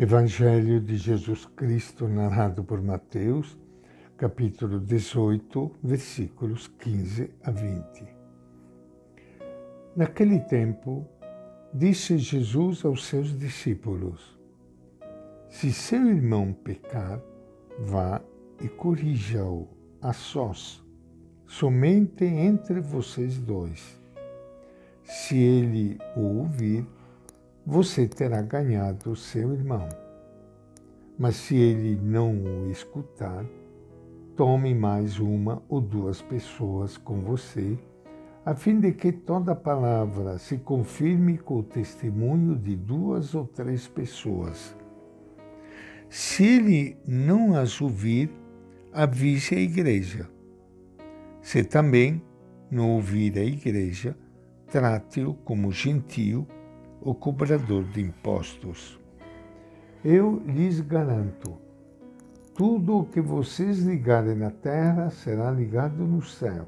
Evangelho de Jesus Cristo, narrado por Mateus, capítulo 18, versículos 15 a 20. Naquele tempo, disse Jesus aos seus discípulos: Se seu irmão pecar, vá e corrija-o a sós, somente entre vocês dois. Se ele o ouvir, você terá ganhado seu irmão. Mas se ele não o escutar, tome mais uma ou duas pessoas com você, a fim de que toda palavra se confirme com o testemunho de duas ou três pessoas. Se ele não as ouvir, avise a igreja. Se também não ouvir a igreja, trate-o como gentio o cobrador de impostos. Eu lhes garanto, tudo o que vocês ligarem na terra será ligado no céu,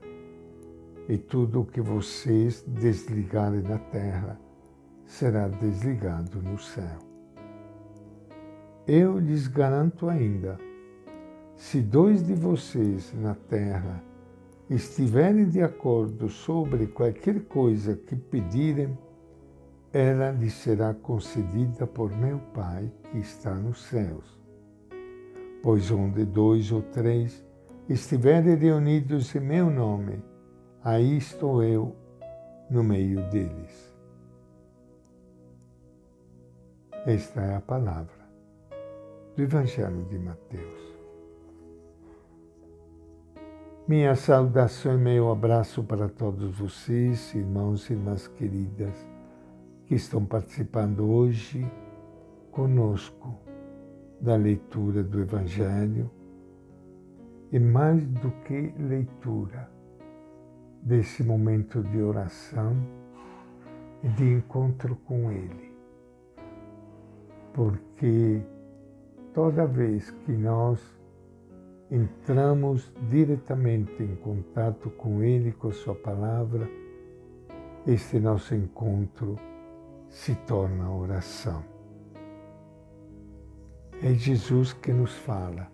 e tudo o que vocês desligarem na terra será desligado no céu. Eu lhes garanto ainda, se dois de vocês na terra estiverem de acordo sobre qualquer coisa que pedirem, ela lhe será concedida por meu Pai que está nos céus. Pois onde dois ou três estiverem reunidos em meu nome, aí estou eu no meio deles. Esta é a palavra do Evangelho de Mateus. Minha saudação e meu abraço para todos vocês, irmãos e irmãs queridas que estão participando hoje conosco da leitura do Evangelho e mais do que leitura, desse momento de oração e de encontro com Ele. Porque toda vez que nós entramos diretamente em contato com Ele, com Sua palavra, este nosso encontro se torna oração. É Jesus que nos fala,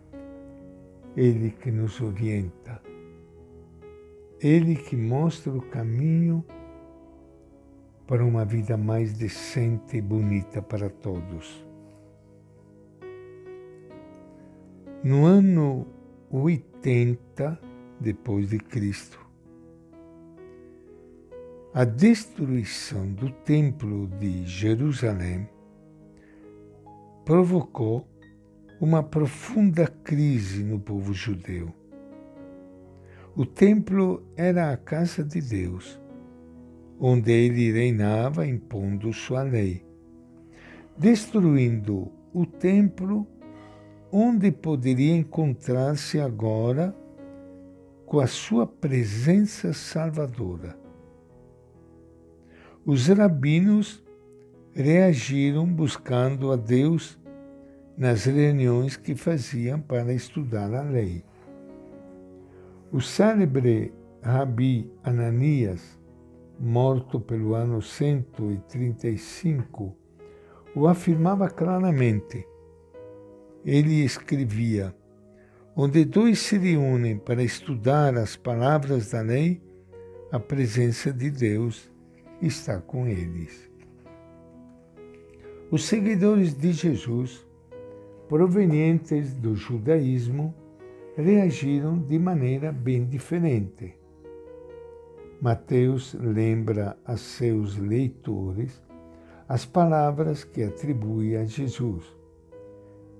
Ele que nos orienta, Ele que mostra o caminho para uma vida mais decente e bonita para todos. No ano 80 depois de Cristo, a destruição do Templo de Jerusalém provocou uma profunda crise no povo judeu. O templo era a casa de Deus, onde ele reinava impondo sua lei. Destruindo o templo, onde poderia encontrar-se agora com a sua presença salvadora os rabinos reagiram buscando a Deus nas reuniões que faziam para estudar a lei. O célebre Rabi Ananias, morto pelo ano 135, o afirmava claramente. Ele escrevia: Onde dois se reúnem para estudar as palavras da lei, a presença de Deus está com eles. Os seguidores de Jesus, provenientes do judaísmo, reagiram de maneira bem diferente. Mateus lembra a seus leitores as palavras que atribui a Jesus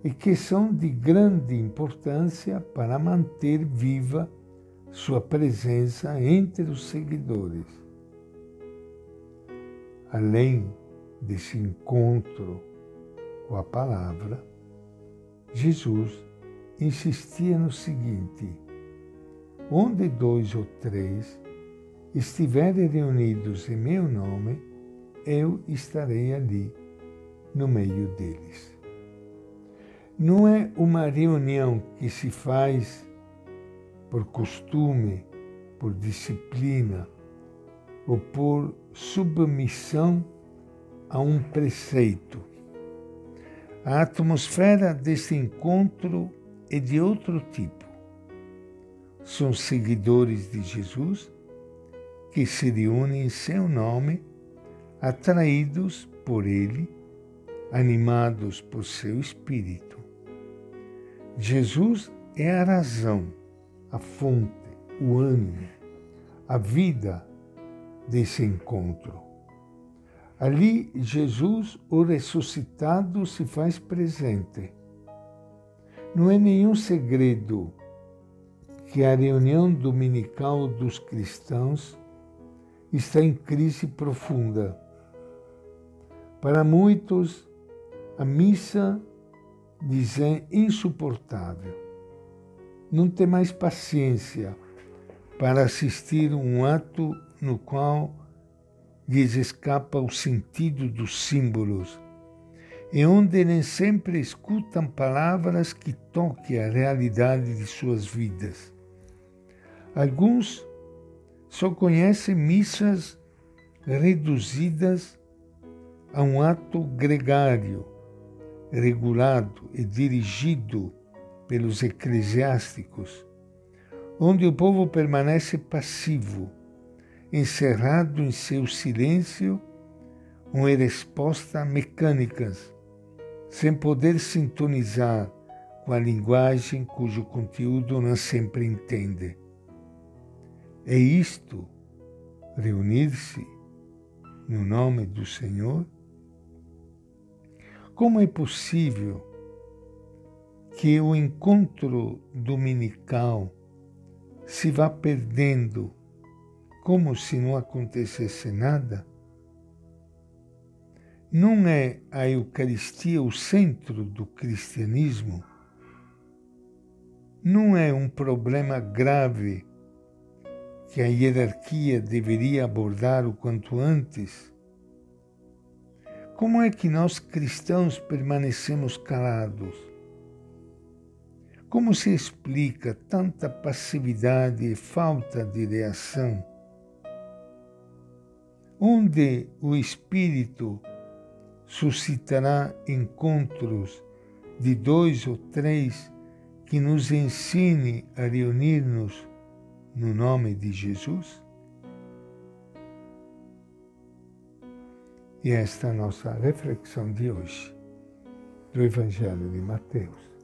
e que são de grande importância para manter viva sua presença entre os seguidores além desse encontro com a palavra, Jesus insistia no seguinte: onde dois ou três estiverem reunidos em meu nome, eu estarei ali no meio deles. Não é uma reunião que se faz por costume, por disciplina, ou por submissão a um preceito. A atmosfera deste encontro é de outro tipo. São seguidores de Jesus que se reúnem em seu nome, atraídos por ele, animados por seu espírito. Jesus é a razão, a fonte, o ânimo, a vida desse encontro. Ali, Jesus, o ressuscitado, se faz presente. Não é nenhum segredo que a reunião dominical dos cristãos está em crise profunda. Para muitos, a missa dizem insuportável. Não tem mais paciência para assistir um ato no qual lhes escapa o sentido dos símbolos, e onde nem sempre escutam palavras que toquem a realidade de suas vidas. Alguns só conhecem missas reduzidas a um ato gregário, regulado e dirigido pelos eclesiásticos, onde o povo permanece passivo encerrado em seu silêncio ou em respostas mecânicas, sem poder sintonizar com a linguagem cujo conteúdo não sempre entende. É isto, reunir-se no nome do Senhor? Como é possível que o encontro dominical se vá perdendo como se não acontecesse nada? Não é a Eucaristia o centro do cristianismo? Não é um problema grave que a hierarquia deveria abordar o quanto antes? Como é que nós cristãos permanecemos calados? Como se explica tanta passividade e falta de reação? Onde o Espírito suscitará encontros de dois ou três que nos ensine a reunir-nos no nome de Jesus? E esta é a nossa reflexão de hoje do Evangelho de Mateus.